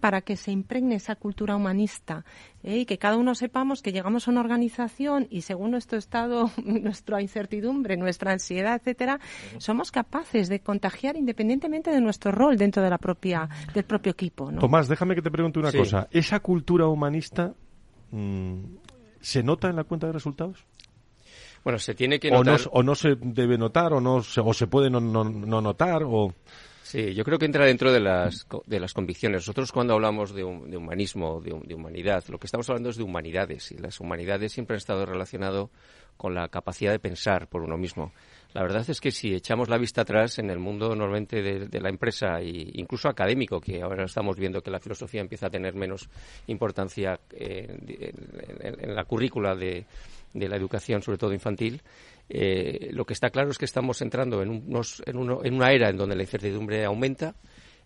S5: para que se impregne esa cultura humanista y que cada uno sepamos que llegamos a una organización y según nuestro estado, nuestra incertidumbre, nuestra ansiedad, etcétera, somos capaces de contagiar independientemente de nuestro rol dentro de la propia, del propio equipo.
S2: Tomás, déjame que te pregunte una cosa. ¿Esa cultura humanista mm, se nota en la cuenta de resultados?
S4: Bueno, se tiene que notar.
S2: O no, se debe notar, o no se, o se puede no, no, no notar, o.
S4: Sí, yo creo que entra dentro de las, de las convicciones. Nosotros cuando hablamos de, humanismo, de, humanidad, lo que estamos hablando es de humanidades y las humanidades siempre han estado relacionadas con la capacidad de pensar por uno mismo. La verdad es que si echamos la vista atrás en el mundo normalmente de, la empresa e incluso académico, que ahora estamos viendo que la filosofía empieza a tener menos importancia eh, en, la currícula de, de la educación, sobre todo infantil, eh, lo que está claro es que estamos entrando en, en, en una era en donde la incertidumbre aumenta,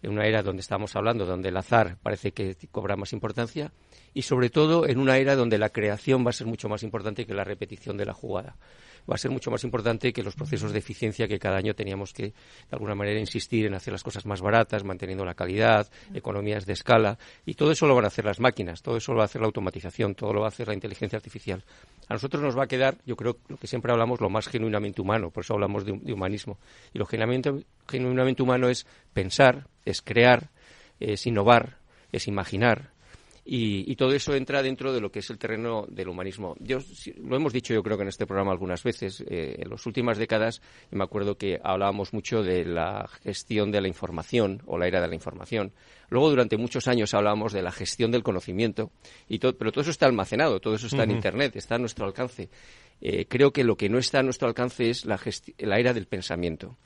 S4: en una era donde estamos hablando, donde el azar parece que cobra más importancia y sobre todo en una era donde la creación va a ser mucho más importante que la repetición de la jugada va a ser mucho más importante que los procesos de eficiencia que cada año teníamos que, de alguna manera, insistir en hacer las cosas más baratas, manteniendo la calidad, economías de escala, y todo eso lo van a hacer las máquinas, todo eso lo va a hacer la automatización, todo lo va a hacer la inteligencia artificial. A nosotros nos va a quedar, yo creo, lo que siempre hablamos, lo más genuinamente humano, por eso hablamos de, humanismo. Y lo genuinamente, genuinamente humano es pensar, es crear, es innovar, es imaginar, y, todo eso entra dentro de lo que es el terreno del humanismo. Yo, lo hemos dicho yo creo que en este programa algunas veces. Eh, en las últimas décadas me acuerdo que hablábamos mucho de la gestión de la información o la era de la información. Luego durante muchos años hablábamos de la gestión del conocimiento, y pero todo eso está almacenado, todo eso está en Internet, está a nuestro alcance. Eh, creo que lo que no está a nuestro alcance es la, la era del pensamiento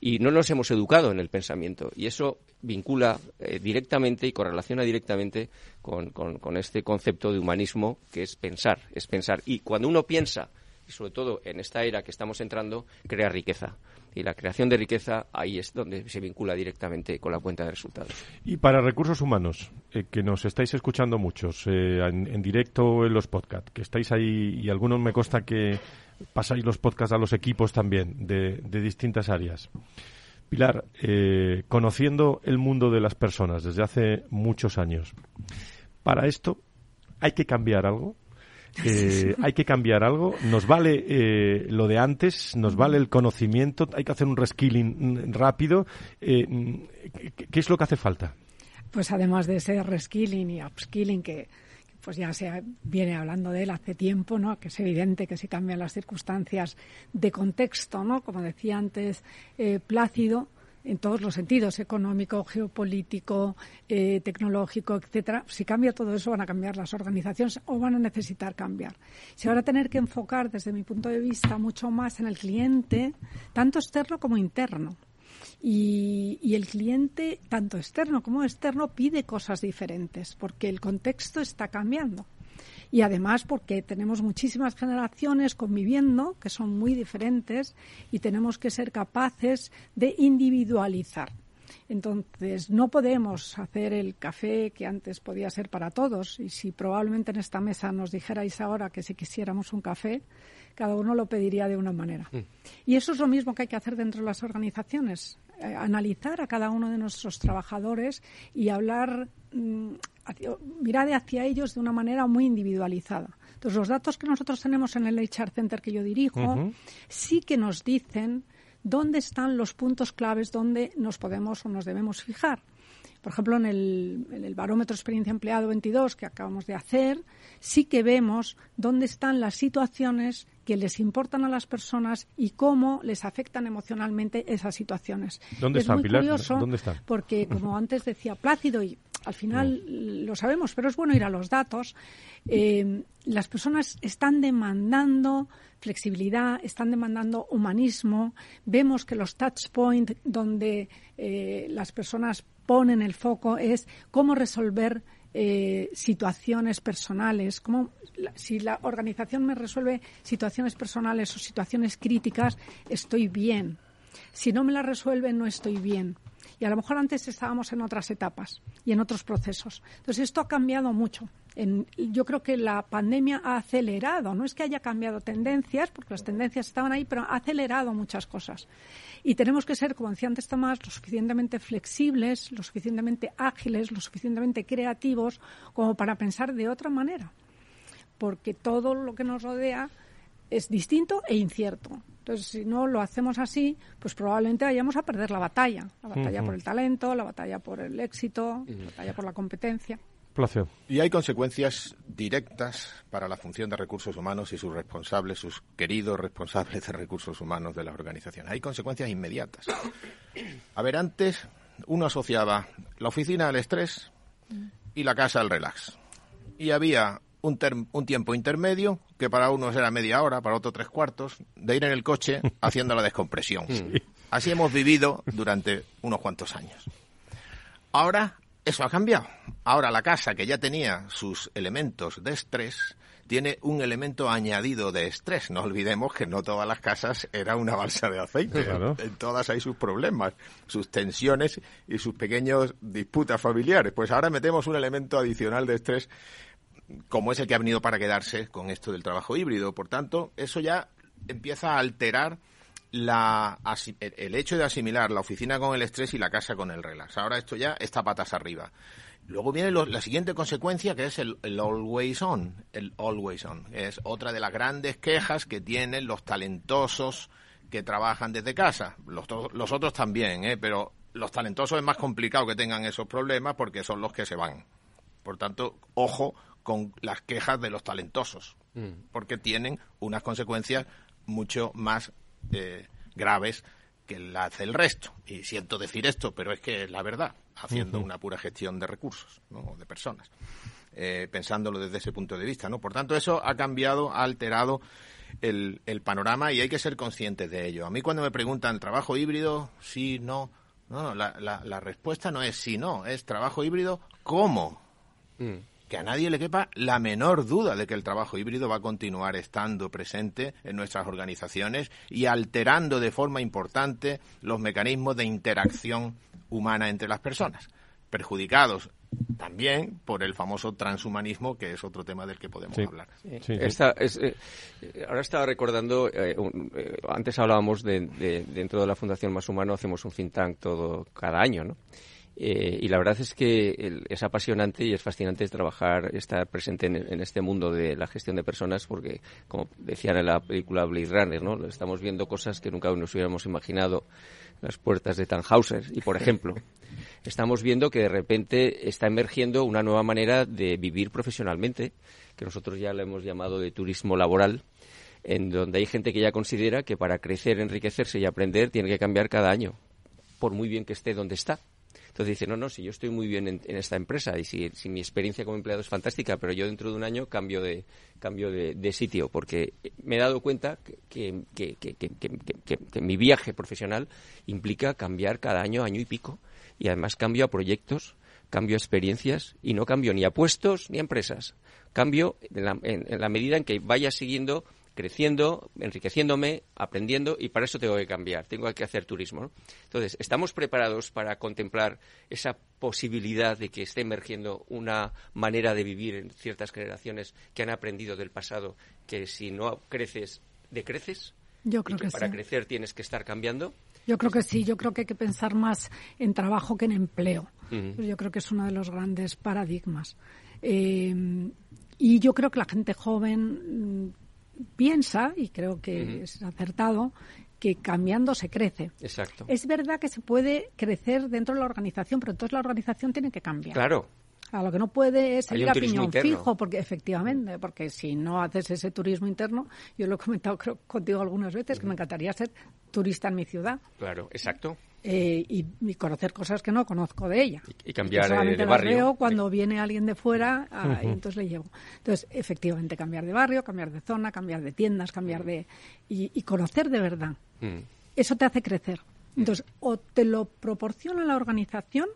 S4: y no nos hemos educado en el pensamiento. Y eso vincula eh, directamente y correlaciona directamente con, con, este concepto de humanismo que es pensar, es pensar. Y cuando uno piensa, y sobre todo en esta era que estamos entrando, crea riqueza. Y la creación de riqueza ahí es donde se vincula directamente con la cuenta de resultados.
S2: Y para recursos humanos, eh, que nos estáis escuchando muchos, eh, en, en, directo en los podcasts, que estáis ahí y algunos me consta que pasáis los podcasts a los equipos también de, distintas áreas. Pilar, eh, conociendo el mundo de las personas desde hace muchos años, para esto hay que cambiar algo. Eh, hay que cambiar algo. Nos vale eh, lo de antes, nos vale el conocimiento, hay que hacer un reskilling rápido. ¿Qué es lo que hace falta?
S7: Pues además de ese reskilling y upskilling que, pues ya se viene hablando de él hace tiempo, ¿no? Que es evidente que si cambian las circunstancias de contexto, ¿no? Como decía antes eh, Plácido, en todos los sentidos, económico, geopolítico, eh, tecnológico, etcétera. Si cambia todo eso, van a cambiar las organizaciones o van a necesitar cambiar. Si ahora tener que enfocar, desde mi punto de vista, mucho más en el cliente, tanto externo como interno. Y, y, el cliente, tanto externo como externo, pide cosas diferentes porque el contexto está cambiando y además porque tenemos muchísimas generaciones conviviendo que son muy diferentes y tenemos que ser capaces de individualizar. Entonces, no podemos hacer el café que antes podía ser para todos. Y si probablemente en esta mesa nos dijerais ahora que si quisiéramos un café, cada uno lo pediría de una manera. Mm. Y eso es lo mismo que hay que hacer dentro de las organizaciones. Eh, analizar a cada uno de nuestros trabajadores y hablar mm, mirar hacia ellos de una manera muy individualizada. Entonces, los datos que nosotros tenemos en el HR Center que yo dirijo sí que nos dicen dónde están los puntos claves donde nos podemos o nos debemos fijar. Por ejemplo, en el, en el, barómetro experiencia empleado 22 que acabamos de hacer, sí que vemos dónde están las situaciones que les importan a las personas y cómo les afectan emocionalmente esas situaciones.
S2: ¿Dónde
S7: es
S2: están,
S7: muy
S2: Pilar?
S7: curioso
S2: ¿Dónde están?
S7: porque, como antes decía Plácido, y al final lo sabemos, pero es bueno ir a los datos, eh, las personas están demandando flexibilidad, están demandando humanismo. Vemos que los touch points donde eh, las personas ponen el foco es cómo resolver eh, situaciones personales, cómo si la organización me resuelve situaciones personales o situaciones críticas, estoy bien. Si no me la resuelve, no estoy bien. Y a lo mejor antes estábamos en otras etapas y en otros procesos. Entonces, esto ha cambiado mucho. yo creo que la pandemia ha acelerado, no es que haya cambiado tendencias, porque las tendencias estaban ahí, pero ha acelerado muchas cosas. Y tenemos que ser, como decía antes Tomás, lo suficientemente flexibles, lo suficientemente ágiles, lo suficientemente creativos como para pensar de otra manera porque todo lo que nos rodea es distinto e incierto. Entonces, si no lo hacemos así, pues probablemente vayamos a perder la batalla. La batalla por el talento, la batalla por el éxito, la batalla por la competencia.
S2: Placer.
S8: Y hay consecuencias directas para la función de recursos humanos y sus responsables, sus queridos responsables de recursos humanos de las organizaciones. Hay consecuencias inmediatas. A ver, antes uno asociaba la oficina al estrés y la casa al relax. Y había un, un, tiempo intermedio, que para unos era media hora, para otros tres cuartos, de ir en el coche haciendo la descompresión. Así hemos vivido durante unos cuantos años. Ahora eso ha cambiado. Ahora la casa que ya tenía sus elementos de estrés tiene un elemento añadido de estrés. No olvidemos que no todas las casas eran una balsa de aceite. En todas hay sus problemas, sus tensiones y sus pequeños disputas familiares. Pues ahora metemos un elemento adicional de estrés como es el que ha venido para quedarse con esto del trabajo híbrido. Por tanto, eso ya empieza a alterar la, el hecho de asimilar la oficina con el estrés y la casa con el relax. Ahora esto ya está patas arriba. Luego viene la siguiente consecuencia que es el, always on. El always on. Es otra de las grandes quejas que tienen los talentosos que trabajan desde casa. Los, los otros también, ¿eh? pero los talentosos es más complicado que tengan esos problemas porque son los que se van. Por tanto, ojo con las quejas de los talentosos, mm. porque tienen unas consecuencias mucho más eh, graves que las del resto. Y siento decir esto, pero es que es la verdad, haciendo una pura gestión de recursos, ¿no? de personas, eh, pensándolo desde ese punto de vista. ¿no? Por tanto, eso ha cambiado, ha alterado el, el panorama y hay que ser conscientes de ello. A mí cuando me preguntan, ¿trabajo híbrido? Sí, no. No, la, la, la respuesta no es sí, no, es trabajo híbrido, ¿cómo? Mm que a nadie le quepa la menor duda de que el trabajo híbrido va a continuar estando presente en nuestras organizaciones y alterando de forma importante los mecanismos de interacción humana entre las personas, perjudicados también por el famoso transhumanismo, que es otro tema del que podemos hablar.
S4: Eh, ahora estaba recordando, eh, eh, antes hablábamos de, de, dentro de la Fundación Más Humano, hacemos un think tank todo cada año, ¿no? Eh, y la verdad es que es apasionante y es fascinante trabajar, estar presente en, este mundo de la gestión de personas, porque, como decían en la película Blade Runner, ¿no? estamos viendo cosas que nunca nos hubiéramos imaginado las puertas de Tannhauser. Y, por ejemplo, estamos viendo que de repente está emergiendo una nueva manera de vivir profesionalmente, que nosotros ya lo hemos llamado de turismo laboral, en donde hay gente que ya considera que para crecer, enriquecerse y aprender tiene que cambiar cada año por muy bien que esté donde está. Entonces dice, no, no, si yo estoy muy bien en, esta empresa y si, mi experiencia como empleado es fantástica, pero yo dentro de un año cambio de, cambio de, sitio, porque me he dado cuenta que, que, mi viaje profesional implica cambiar cada año, año y pico, y además cambio a proyectos, cambio a experiencias y no cambio ni a puestos ni a empresas. Cambio en la medida en que vaya siguiendo creciendo, enriqueciéndome, aprendiendo y para eso tengo que cambiar, tengo que hacer turismo. Entonces, ¿estamos preparados para contemplar esa posibilidad de que esté emergiendo una manera de vivir en ciertas generaciones que han aprendido del pasado que si no creces, decreces?
S7: Yo creo que,
S4: para crecer tienes que estar cambiando.
S7: Yo creo que sí, yo creo que hay que pensar más en trabajo que en empleo. Yo creo que es uno de los grandes paradigmas. Eh, y yo creo que la gente joven piensa, y creo que es acertado, que cambiando se crece.
S4: Exacto.
S7: Es verdad que se puede crecer dentro de la organización, pero entonces la organización tiene que cambiar.
S4: Claro.
S7: A lo que no puede es ir a piñón fijo, porque efectivamente, porque si no haces ese turismo interno, yo lo he comentado creo, contigo algunas veces, que me encantaría ser turista en mi ciudad.
S4: Claro, exacto.
S7: Eh, y, conocer cosas que no conozco de ella.
S4: Y, cambiar de, barrio.
S7: Veo cuando viene alguien de fuera ah, y entonces le llevo. Entonces, efectivamente, cambiar de barrio, cambiar de zona, cambiar de tiendas, cambiar de... y, conocer de verdad. Mm. Eso te hace crecer. Entonces, o te lo proporciona la organización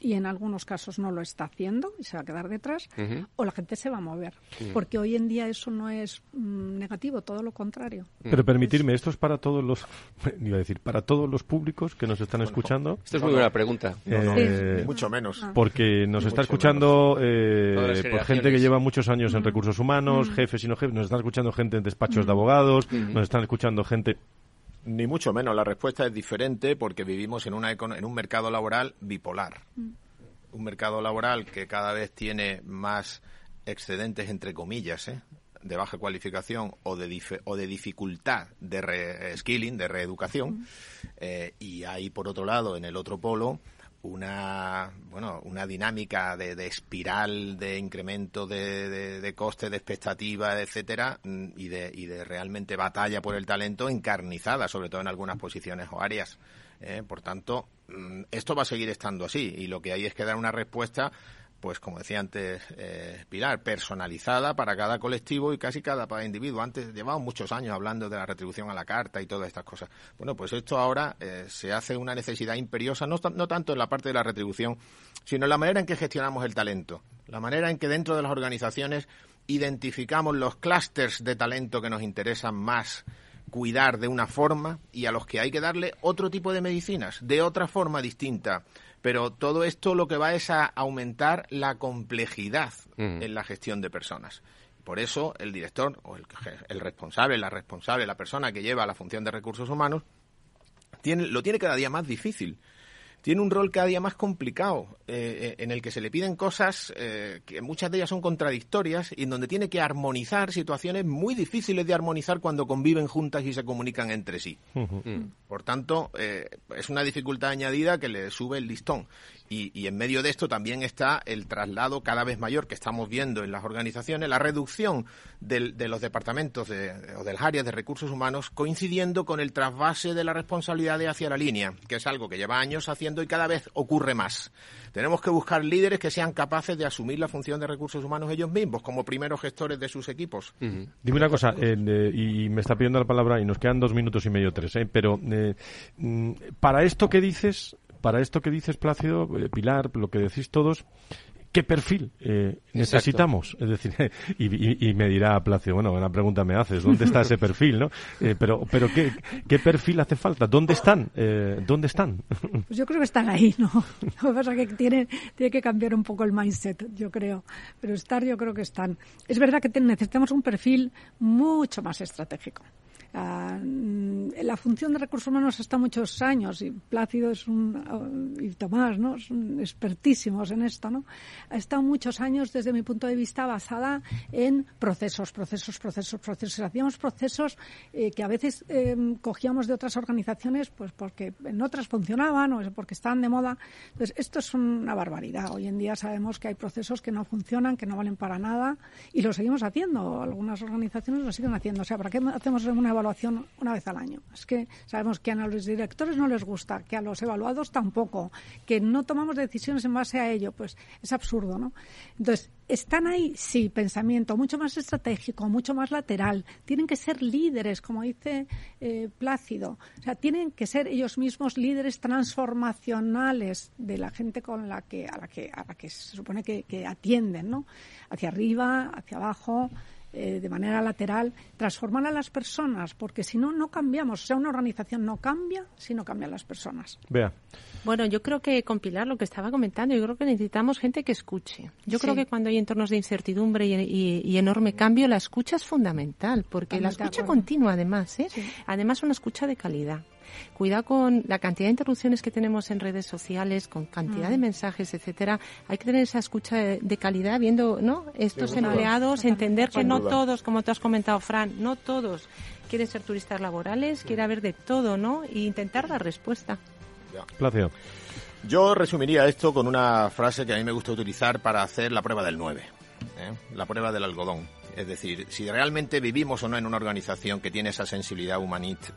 S7: y en algunos casos no lo está haciendo y se va a quedar detrás, o la gente se va a mover. Porque hoy en día eso no es mm, negativo, todo lo contrario.
S2: Pero permitirme, esto es para todos los, iba a decir, para todos los públicos que nos están escuchando.
S4: Esto es muy buena pregunta.
S8: Eh, mucho menos.
S2: Ah. Porque nos está escuchando eh, por gente que lleva muchos años en recursos humanos, jefes y no jefes, nos están escuchando gente en despachos de abogados, nos están escuchando gente
S8: ni mucho menos. La respuesta es diferente porque vivimos en, una, en un mercado laboral bipolar. Mm. Un mercado laboral que cada vez tiene más excedentes, entre comillas, ¿eh? de baja cualificación o de, o de dificultad de reskilling, de reeducación. Mm. Eh, y hay, por otro lado, en el otro polo, una bueno una dinámica de, espiral de incremento de, de, coste de expectativa etcétera mm, y de y de realmente batalla por el talento encarnizada sobre todo en algunas posiciones o áreas ¿eh? por tanto mm, esto va a seguir estando así y lo que hay es que dar una respuesta pues como decía antes eh, Pilar, personalizada para cada colectivo y casi cada individuo. Antes llevamos muchos años hablando de la retribución a la carta y todas estas cosas. Bueno, pues esto ahora eh, se hace una necesidad imperiosa, no, no tanto en la parte de la retribución, sino en la manera en que gestionamos el talento, la manera en que dentro de las organizaciones identificamos los clústeres de talento que nos interesan más cuidar de una forma y a los que hay que darle otro tipo de medicinas, de otra forma distinta pero todo esto lo que va es a aumentar la complejidad en la gestión de personas. Por eso el director o el, el, responsable, la responsable, la persona que lleva la función de recursos humanos, tiene, lo tiene cada día más difícil tiene un rol cada día más complicado, eh, eh, en el que se le piden cosas eh, que muchas de ellas son contradictorias y en donde tiene que armonizar situaciones muy difíciles de armonizar cuando conviven juntas y se comunican entre sí. Mm. Por tanto, es una dificultad añadida que le sube el listón. Y, en medio de esto también está el traslado cada vez mayor que estamos viendo en las organizaciones, la reducción de los departamentos de, o de las áreas de recursos humanos coincidiendo con el trasvase de la responsabilidad hacia la línea, que es algo que lleva años haciendo y cada vez ocurre más. Tenemos que buscar líderes que sean capaces de asumir la función de recursos humanos ellos mismos como primeros gestores de sus equipos.
S2: Dime una cosa, eh, y me está pidiendo la palabra y nos quedan dos minutos y medio, tres, eh, pero eh, mm, para esto que dices, para esto que dices, Plácido, eh, Pilar, lo que decís todos, ¿qué perfil eh, necesitamos? Es decir, y, me dirá Plácido, bueno, una pregunta me haces, ¿dónde está ese perfil? ¿no? Eh, pero pero ¿qué, ¿qué, perfil hace falta? ¿Dónde están? ¿Dónde están?
S7: Pues yo creo que están ahí, ¿no? Lo que pasa es que tiene, tiene que cambiar un poco el mindset, yo creo. Pero estar, yo creo que están. Es verdad que necesitamos un perfil mucho más estratégico. Ah, la función de recursos humanos está muchos años y Plácido es un, y Tomás, ¿no? Son expertísimos en esto, ¿no? Ha estado muchos años desde mi punto de vista basada en procesos, procesos, procesos, procesos. Hacíamos procesos eh, que a veces em, cogíamos de otras organizaciones pues porque en otras funcionaban o porque estaban de moda. Entonces, esto es una barbaridad. Hoy en día sabemos que hay procesos que no funcionan, que no valen para nada y lo seguimos haciendo. Algunas organizaciones lo siguen haciendo. O sea, ¿para qué hacemos una evaluación una vez al año. Es que sabemos que a los directores no les gusta, que a los evaluados tampoco, que no tomamos decisiones en base a ello, pues es absurdo, ¿no? Entonces, ¿están ahí? Sí, pensamiento mucho más estratégico, mucho más lateral. Tienen que ser líderes, como dice eh, Plácido. O sea, tienen que ser ellos mismos líderes transformacionales de la gente con la que, a la que, a la que se supone que, que atienden, ¿no? Hacia arriba, hacia abajo. Eh, de manera lateral, transformar a las personas, porque si no, no cambiamos. O sea, una organización no cambia si no cambian las personas.
S2: Vea.
S5: Bueno, yo creo que compilar lo que estaba comentando, yo creo que necesitamos gente que escuche. Yo creo que cuando hay entornos de incertidumbre y, enorme cambio, la escucha es fundamental, porque la escucha continua, además, ¿eh? además una escucha de calidad. Cuidado con la cantidad de interrupciones que tenemos en redes sociales, con cantidad de mm. mensajes, etcétera. Hay que tener esa escucha de, calidad, viendo, ¿no? Estos empleados, entender que no todos, como tú has comentado, Fran, no todos quieren ser turistas laborales, quieren haber de todo, ¿no? E intentar dar respuesta.
S2: Placio.
S8: Yo resumiría esto con una frase que a mí me gusta utilizar para hacer la prueba del 9, ¿eh? la prueba del algodón. Es decir, si realmente vivimos o no en una organización que tiene esa sensibilidad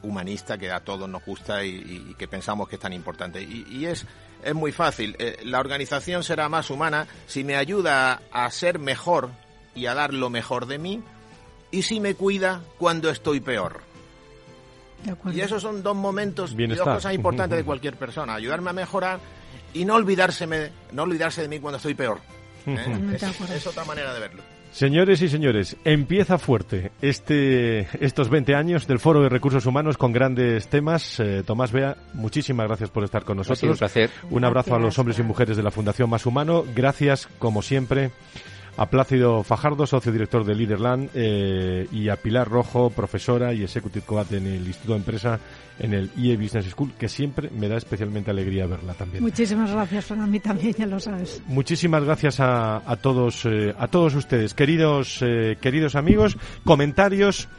S8: humanista que a todos nos gusta y, que pensamos que es tan importante. Y, es, es muy fácil. Eh, la organización será más humana si me ayuda a ser mejor y a dar lo mejor de mí y si me cuida cuando estoy peor. Y esos son dos momentos y dos cosas importantes de cualquier persona. Ayudarme a mejorar y no, olvidárseme, no olvidarse de mí cuando estoy peor. ¿eh? es otra manera de verlo.
S2: Señores y señores, empieza fuerte este, estos 20 años del Foro de Recursos Humanos con grandes temas. Eh, Tomás Bea, muchísimas gracias por estar con nosotros.
S4: un placer.
S2: Un abrazo a los hombres y mujeres de la Fundación Más Humano. Gracias, como siempre, a Plácido Fajardo, socio director de Leaderland, eh, y a Pilar Rojo, profesora y executive coach en el Instituto de Empresa en el IE Business School, que siempre me da especialmente alegría verla también.
S7: Muchísimas gracias, Fran, a mí también, ya lo sabes.
S2: Muchísimas gracias a, a todos, eh, a todos ustedes, queridos, eh, queridos amigos, comentarios.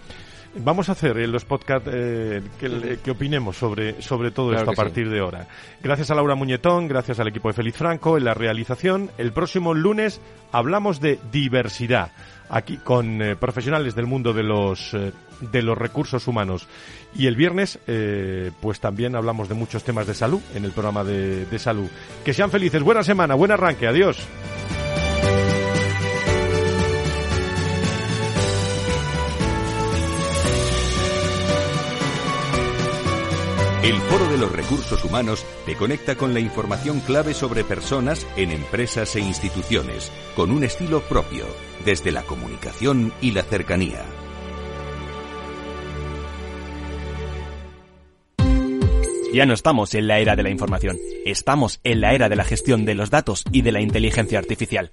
S2: Vamos a hacer en los podcasts eh, que, opinemos sobre, sobre todo esto a partir de ahora. Gracias a Laura Muñetón, gracias al equipo de Feliz Franco en la realización. El próximo lunes hablamos de diversidad aquí con eh, profesionales del mundo de los eh, de los recursos humanos. Y el viernes pues también hablamos de muchos temas de salud en el programa de, de salud. Que sean felices. Buena semana buen arranque. Adiós
S1: El Foro de los Recursos Humanos te conecta con la información clave sobre personas en empresas e instituciones, con un estilo propio, desde la comunicación y la cercanía.
S12: Ya no estamos en la era de la información, estamos en la era de la gestión de los datos y de la inteligencia artificial.